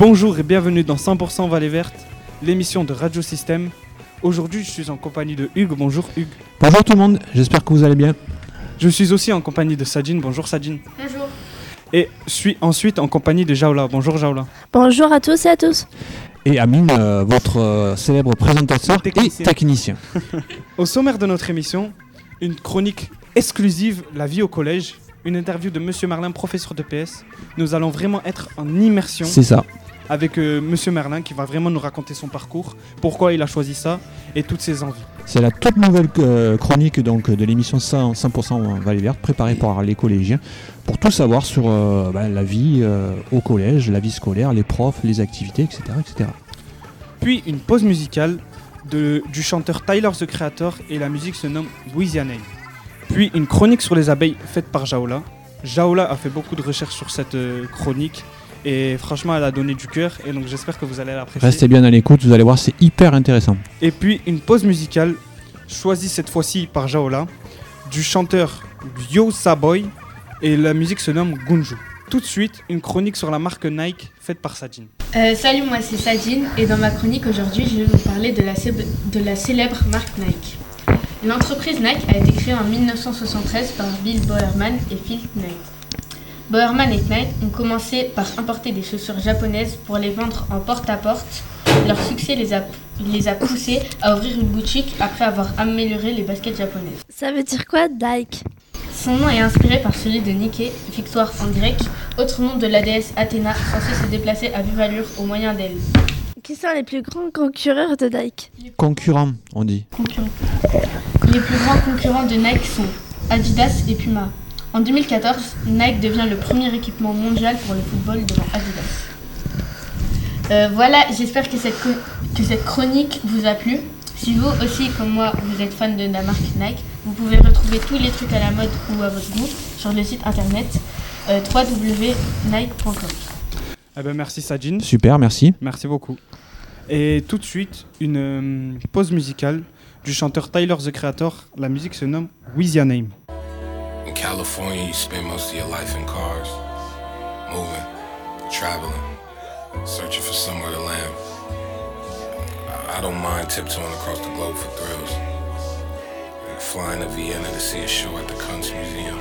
Bonjour et bienvenue dans 100% Vallée Verte, l'émission de Radio Système. Aujourd'hui, je suis en compagnie de Hugues. Bonjour Hugues. Bonjour tout le monde, j'espère que vous allez bien. Je suis aussi en compagnie de Sadine. Bonjour Sadine. Bonjour. Et je suis ensuite en compagnie de Jaola. Bonjour Jaola. Bonjour à tous et à tous. Et Amine, euh, votre euh, célèbre présentateur Technicien. et technicien. Au sommaire de notre émission, une chronique exclusive, la vie au collège, une interview de Monsieur Merlin, professeur de PS. Nous allons vraiment être en immersion C'est ça. Avec euh, Monsieur Merlin qui va vraiment nous raconter son parcours, pourquoi il a choisi ça et toutes ses envies. C'est la toute nouvelle euh, chronique donc, de l'émission 100%, 100% Vallée Verte, préparée par les collégiens, pour tout savoir sur euh, bah, la vie euh, au collège, la vie scolaire, les profs, les activités, etc. etc. Puis une pause musicale de- du chanteur Tyler the Creator et la musique se nomme Louisiana. Puis une chronique sur les abeilles faite par Jaola. Jaola a fait beaucoup de recherches sur cette chronique et franchement elle a donné du cœur et donc j'espère que vous allez l'apprécier. Restez bien à l'écoute, vous allez voir, c'est hyper intéressant. Et puis une pause musicale choisie cette fois-ci par Jaola du chanteur Yo Saboy et la musique se nomme Gunju. Tout de suite, une chronique sur la marque Nike faite par Sadine. Euh, salut, moi c'est Sadine et dans ma chronique aujourd'hui, je vais vous parler de la, cé- de la célèbre marque Nike. L'entreprise Nike a été créée en 1973 par Bill Bowerman et Phil Knight. Bowerman et Knight ont commencé par importer des chaussures japonaises pour les vendre en porte-à-porte. Leur succès les a, les a poussés à ouvrir une boutique après avoir amélioré les baskets japonaises. Ça veut dire quoi, Dyke? Son nom est inspiré par celui de Nike, victoire en grec, autre nom de la déesse Athéna, censée se déplacer à vive allure au moyen d'elle. Qui sont les plus grands concurrents de Dyke? Concurrent, on dit. Concurrents. Les plus grands concurrents de Nike sont Adidas et Puma. En 2014, Nike devient le premier équipement mondial pour le football devant Adidas. Euh, voilà, j'espère que cette, que cette chronique vous a plu. Si vous aussi, comme moi, vous êtes fan de la marque Nike, vous pouvez retrouver tous les trucs à la mode ou à votre goût sur le site internet euh, www.nike.com. Eh ben merci Sadine. Super, merci. Merci beaucoup. Et tout de suite, une euh, pause musicale du chanteur Tyler the Creator. La musique se nomme With Your Name. In California, you spend most of your life in cars, moving, traveling, searching for somewhere to land. I- don't mind tiptoeing across the globe for thrills. Like flying to Vienna to see a show at the Kunstmuseum,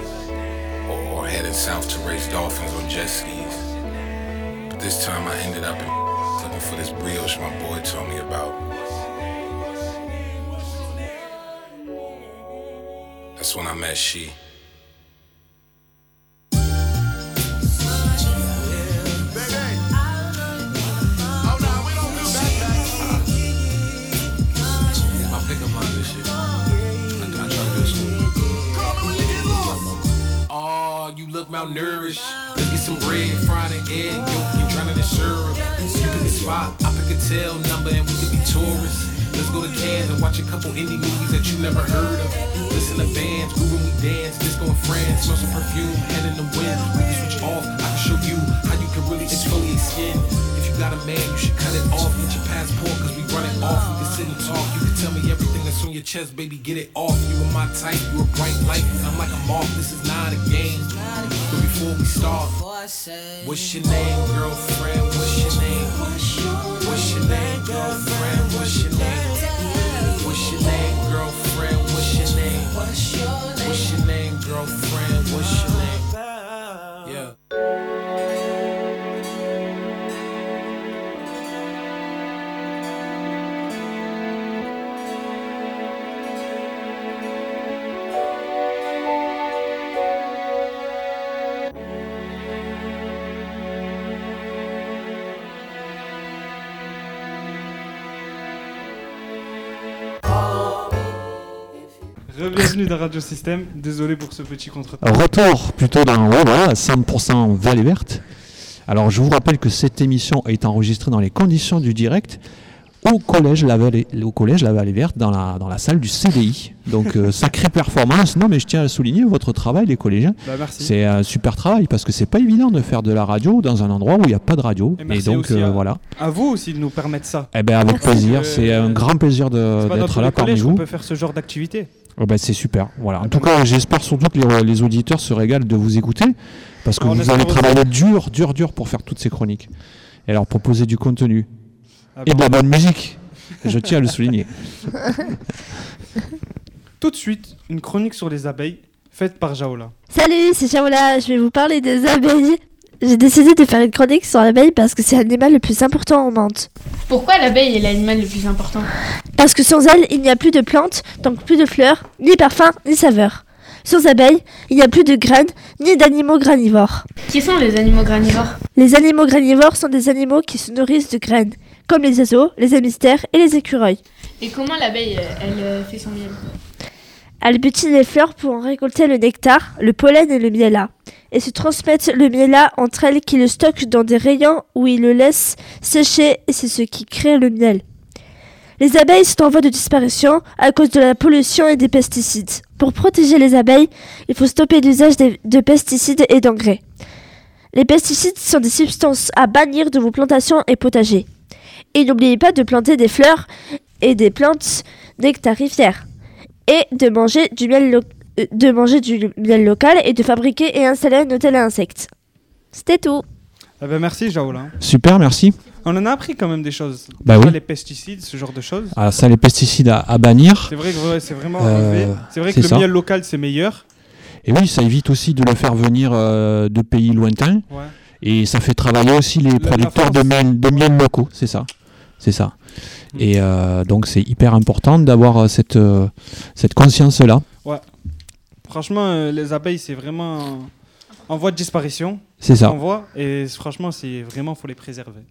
or, or heading south to race dolphins on jet skis. But this time I ended up in looking for this brioche my boy told me about. That's when I met she. Let's get some bread, fried and egg, yolk, and it in syrup. You a spot, I pick a tail number, and we could be tourists. Let's go to Cannes and watch a couple indie movies that you never heard of. Listen to bands, grooving we dance, disco in France, smell some perfume, head in the wind. We can switch off, I can show you how you can really exfoliate skin. If you got a man, you should cut it off. Get your passport, cause we run it off. We can sit and talk, you can tell me everything that's on your chest, baby, get it off. You are my type, you a bright light, I'm like a moth. This is not a game. Before we start, what's your name, girlfriend? What's your name? What's your name, girlfriend? What's your name? Bienvenue dans Radio Système. Désolé pour ce petit contre Retour plutôt dans ouais, voilà, 100% Vallée Verte. Alors je vous rappelle que cette émission est enregistrée dans les conditions du direct au collège La Vallée, au collège La Vallée Verte dans la, dans la salle du CDI. Donc euh, sacrée performance. Non mais je tiens à souligner votre travail les collégiens. Bah, merci. C'est un super travail parce que c'est pas évident de faire de la radio dans un endroit où il n'y a pas de radio. Et Et, merci donc aussi euh, à- voilà. À vous aussi de nous permettre ça. Eh ben avec plaisir. C'est un grand plaisir d'être là parmi vous. peut faire ce genre d'activité. Oh ben, c'est super. Voilà. En tout cas, j'espère surtout que les, les auditeurs se régalent de vous écouter parce que On vous avez travaillé dur, dur, dur pour faire toutes ces chroniques. et leur proposer du contenu. Ah Et bon. de la bonne musique. Je tiens à le souligner. Tout de suite, une chronique sur les abeilles faite par Jaola. Salut, c'est Shaola, je vais vous parler des abeilles. J'ai décidé de faire une chronique sur l'abeille parce que c'est l'animal le plus important au monde. Pourquoi l'abeille est l'animal le plus important? Parce que sans elle, il n'y a plus de plantes, donc plus de fleurs, ni parfums, ni saveurs. Sans abeilles, il n'y a plus de graines, ni d'animaux granivores. Qui sont les animaux granivores? Les animaux granivores sont des animaux qui se nourrissent de graines, comme les oiseaux, les hémistères et les écureuils. Et comment l'abeille, elle euh, fait son miel? Elle butine les fleurs pour en récolter le nectar, le pollen et le miella, et se transmettent le miella entre elles qui le stockent dans des rayons où ils le laissent sécher et c'est ce qui crée le miel. Les abeilles sont en voie de disparition à cause de la pollution et des pesticides. Pour protéger les abeilles, il faut stopper l'usage de pesticides et d'engrais. Les pesticides sont des substances à bannir de vos plantations et potagers. Et n'oubliez pas de planter des fleurs et des plantes nectarifères et de manger du miel, lo- euh, de manger du miel local et de fabriquer et installer un hôtel à insectes. C'était tout. Eh ben, merci Jaola. Super, merci. On en a appris quand même des choses. Bah oui. Les pesticides, ce genre de choses. Alors ça, les pesticides à, à bannir. C'est vrai que ouais, c'est vraiment Euh. C'est vrai que c'est le ça. miel local c'est meilleur. Et oui, ça évite aussi de le faire venir euh, de pays lointains. Ouais. Et ça fait travailler aussi les producteurs de miel, de miel locaux, c'est ça. C'est ça. Mm. Et euh, donc c'est hyper important d'avoir euh, cette, euh, cette conscience-là. Franchement, euh, les abeilles c'est vraiment en voie de disparition. C'est ça. On voit et franchement c'est vraiment faut les préserver.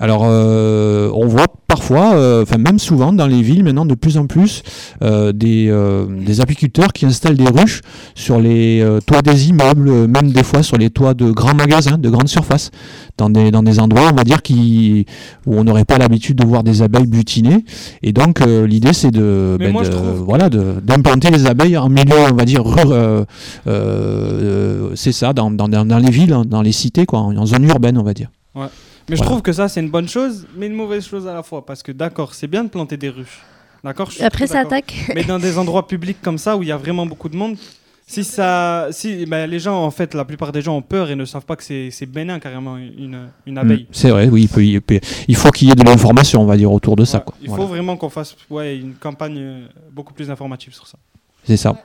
Alors, euh, on voit parfois, euh, enfin même souvent dans les villes maintenant de plus en plus, euh, des, euh, des apiculteurs qui installent des ruches sur les toits des immeubles, même des fois sur les toits de grands magasins, de grandes surfaces, dans des, dans des endroits, on va dire, qui, où on n'aurait pas l'habitude de voir des abeilles butiner. Et donc, l'idée, c'est de, ben, de- voilà, d'implanter les abeilles en milieu, on va dire, euh, euh, c'est ça, dans, dans, dans les villes, hein, dans les cités, quoi, en zone urbaine, on va dire. Mais je trouve que ça c'est une bonne chose, mais une mauvaise chose à la fois parce que d'accord c'est bien de planter des ruches. D'accord. Après, ça attaque. Mais dans des endroits publics comme ça où il y a vraiment beaucoup de monde, si ça, si ben, les gens en fait, la plupart des gens ont peur et ne savent pas que c'est c'est bénin carrément une, une abeille. Mm, C'est vrai, oui, il, peut, il, peut- il faut qu'il y ait de l'information, on va dire, autour de ça. Ouais, quoi. il Voilà. faut vraiment qu'on fasse ouais, une campagne euh, beaucoup plus informative sur ça. C'est ça,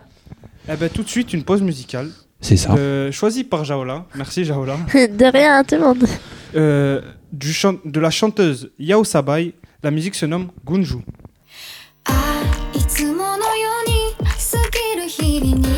Eh ben, tout de suite une pause musicale c'est ça. euh, choisie par Jaola. Merci Jaola. De rien, tout le monde. Euh, du de la chanteuse Yao Sabai. La musique se nomme Gunju. い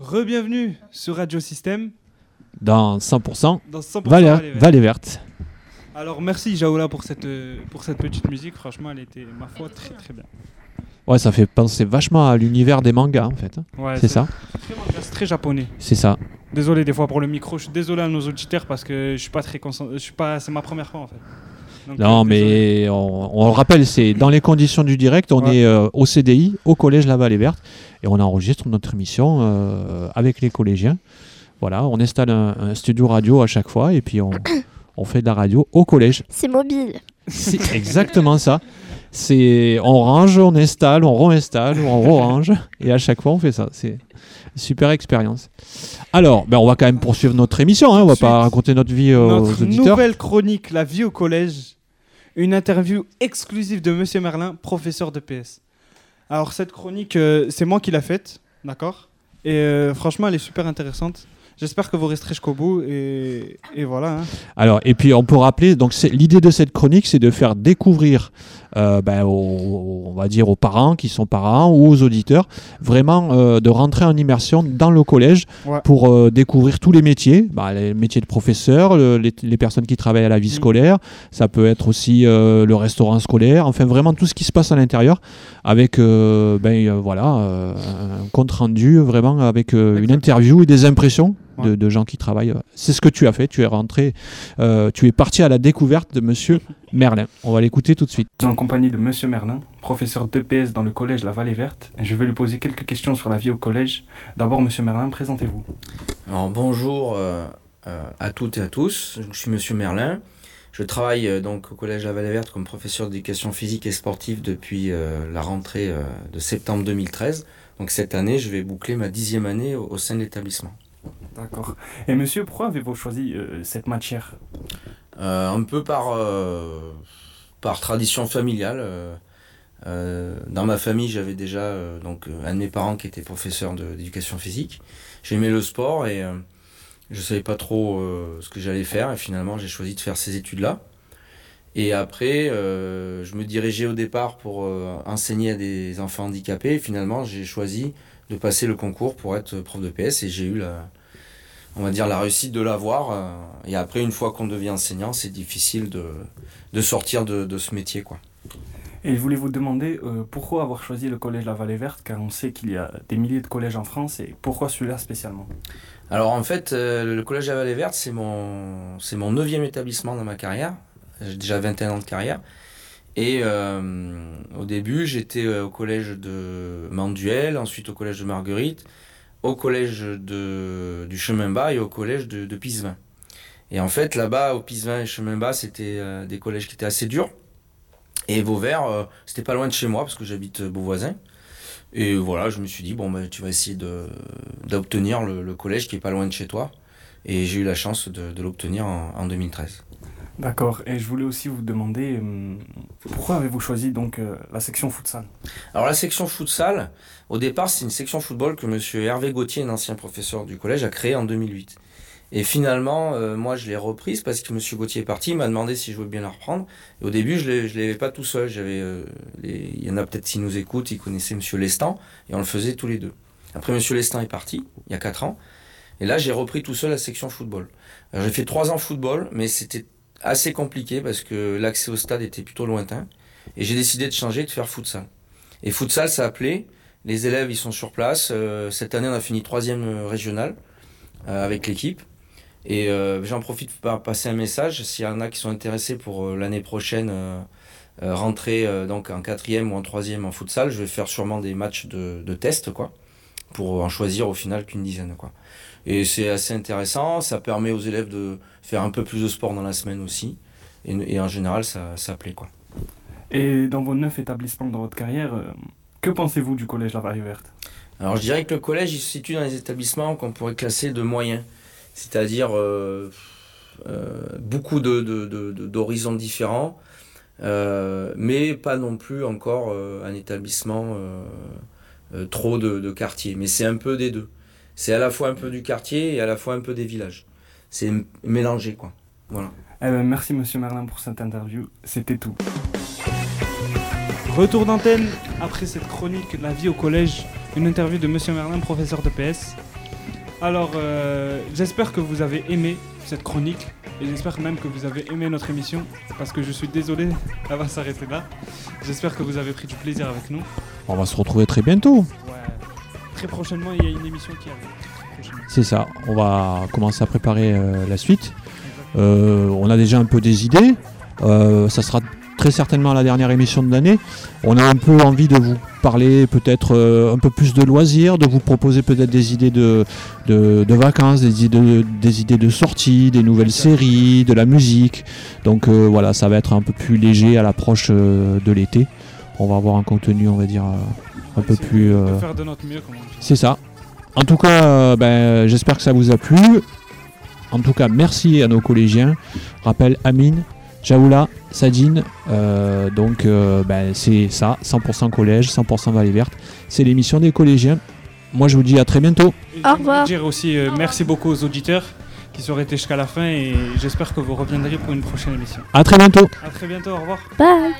Re-bienvenue sur Radio Système Dans 100% dans 100% Valais, Valais Vert. Valais Verte. Alors merci Jaola pour cette, pour cette petite musique, franchement elle était, ma foi, très très bien. Ouais, ça fait penser vachement à l'univers des mangas en fait. Ouais, C'est ça C'est très japonais. C'est ça. Désolé des fois pour le micro, je suis désolé à nos auditeurs parce que je suis pas très concentré, je suis pas, c'est ma première fois en fait. Donc, Non, euh, mais on, on le rappelle, c'est dans les conditions du direct, on Ouais. est euh, au CDI, au collège La Vallée Verte, et on enregistre notre émission euh, avec les collégiens. Voilà, on installe un, un studio radio à chaque fois, et puis on, on fait de la radio au collège. C'est mobile. C'est exactement ça. C'est on range, on installe, on réinstalle, on re-range, et à chaque fois on fait ça. C'est une super expérience. Alors, ben, on va quand même poursuivre notre émission. Hein, on va Ensuite, pas raconter notre vie aux Notre auditeurs. nouvelle chronique, la vie au collège, une interview exclusive de Monsieur Merlin, professeur de PS. Alors cette chronique, euh, c'est moi qui l'ai faite, d'accord? Et euh, franchement, elle est super intéressante. J'espère que vous resterez jusqu'au bout et, et voilà. hein. Alors, et puis on peut rappeler, donc l'idée de cette chronique, c'est de faire découvrir, euh, ben, aux- on va dire aux parents qui sont parents ou aux auditeurs, vraiment euh, de rentrer en immersion dans le collège Ouais. pour euh, découvrir tous les métiers, bah, les métiers de professeur, le- les, les personnes qui travaillent à la vie Mm. scolaire, ça peut être aussi le restaurant scolaire, enfin vraiment tout ce qui se passe à l'intérieur, avec ben, voilà un compte rendu vraiment avec une interview et des impressions. De, Ouais. de gens qui travaillent. C'est ce que tu as fait. Tu es rentré, euh, tu es parti à la découverte de Monsieur Merlin. On va l'écouter tout de suite. en compagnie de Monsieur Merlin, professeur d'EPS dans le collège La Vallée Verte. Je vais lui poser quelques questions sur la vie au collège. D'abord, Monsieur Merlin, présentez-vous. Alors bonjour euh, euh, à toutes et à tous, je suis Monsieur Merlin. Je travaille euh, donc au Collège La Vallée Verte comme professeur d'éducation physique et sportive depuis euh, la rentrée euh, de septembre 2013. Donc cette année, je vais boucler ma dixième année au, au sein de l'établissement. D'accord. Et Monsieur, pourquoi avez-vous choisi euh, cette matière? Euh, un peu par, euh, par tradition familiale. dans ma famille, j'avais déjà donc, un de mes parents qui était professeur d'éducation physique. J'aimais le sport et je savais pas trop ce que j'allais faire. Et finalement, j'ai choisi de faire ces études-là. Et après, je me dirigeais au départ pour enseigner à des enfants handicapés. Et finalement, j'ai choisi de passer le concours pour être prof de PS et j'ai eu la, on va dire la réussite de l'avoir. euh, et après, une fois qu'on devient enseignant, c'est difficile de, de sortir de, de ce métier, quoi. Et je voulais vous demander euh, pourquoi avoir choisi le collège La Vallée Verte, car on sait qu'il y a des milliers de collèges en France, et pourquoi celui-là spécialement? Alors en fait, euh, le collège à Vallée Verte, c'est mon, c'est mon neuvième établissement dans ma carrière. J'ai déjà 21 ans de carrière. Et euh, au début, j'étais euh, au collège de Manduel, ensuite au collège de Marguerite, au collège de, du Chemin Bas et au collège de, de Pisevin. Et en fait, là-bas, au Pisevin et Chemin Bas, c'était euh, des collèges qui étaient assez durs. Et Vauvert, c'était pas loin de chez moi, parce que j'habite Beauvoisin. Et voilà, je me suis dit, bon, ben, tu vas essayer d'obtenir le, collège qui est pas loin de chez toi. Et j'ai eu la chance de, de l'obtenir en, en 2013. D'accord, et je voulais aussi vous demander euh, pourquoi avez-vous choisi donc euh, la section futsal? Alors la section futsal, au départ, c'est une section football que monsieur Hervé Gauthier, un ancien professeur du collège, a créée en 2008. Et finalement, euh, moi, je l'ai reprise parce que monsieur Gauthier est parti, il m'a demandé si je voulais bien la reprendre. Et au début, je ne l'avais pas tout seul. J'avais, euh, Il y en a peut-être qui nous écoutent, ils connaissaient monsieur Lestan, et on le faisait tous les deux. Après, monsieur Lestan est parti, il y a 4 ans. Et là, j'ai repris tout seul la section football. J'ai fait 3 ans football, mais c'était assez compliqué parce que l'accès au stade était plutôt lointain. Et j'ai décidé de changer, de faire futsal. Et futsal, ça appelait. Les élèves, ils sont sur place. Euh, cette année, on a fini troisième euh, régional euh, avec l'équipe. Et j'en profite pour passer un message. S'il y en a qui sont intéressés pour l'année prochaine rentrer donc en quatrième ou en troisième en futsal, je vais faire sûrement des matchs de, de test, quoi, pour en choisir au final qu'une dizaine, quoi. Et c'est assez intéressant. Ça permet aux élèves de faire un peu plus de sport dans la semaine aussi. Et, et en général, ça, ça plaît, quoi. Et dans vos neuf établissements dans votre carrière, euh, que pensez-vous du collège La Vallée Verte? Alors je dirais que le collège il se situe dans les établissements qu'on pourrait classer de moyens, c'est-à-dire euh, euh, beaucoup de, de- de- de- d'horizons différents, euh, mais pas non plus encore un établissement trop de, de quartier. Mais c'est un peu des deux. C'est à la fois un peu du quartier et à la fois un peu des villages. C'est mélangé quoi. Voilà. Eh ben, Merci Monsieur Merlin pour cette interview, c'était tout. Retour d'antenne après cette chronique La vie au collège, une interview de Monsieur Merlin, professeur de PS. Alors, euh, j'espère que vous avez aimé cette chronique et j'espère même que vous avez aimé notre émission parce que je suis désolé, elle va s'arrêter là. J'espère que vous avez pris du plaisir avec nous. On va se retrouver très bientôt. Très prochainement, il y a une émission qui arrive. C'est ça. On va commencer à préparer euh, la suite. Euh, on a déjà un peu des idées. Euh, ça sera très certainement la dernière émission de l'année. On a un peu envie de vous parler peut-être euh, un peu plus de loisirs, de vous proposer peut-être des idées de, de, de vacances, des idées, des idées de sorties, des nouvelles séries, de la musique. Donc euh, voilà, ça va être un peu plus léger à l'approche euh, de l'été. On va avoir un contenu, on va dire, euh, un peu plus... de euh, faire de notre mieux, comme on dit. c'est ça. En tout cas, euh, ben, j'espère que ça vous a plu. En tout cas, merci à nos collégiens. Rappel Amine, Jaoula, Sadine. euh, donc, euh, ben, c'est ça, 100% collège, 100% Vallée Verte. C'est l'émission des collégiens. Moi, je vous dis à très bientôt. Et Au revoir. dire aussi euh, merci beaucoup aux auditeurs qui sont restés jusqu'à la fin et j'espère que vous reviendrez pour une prochaine émission. À très bientôt. A très bientôt, au revoir. Bye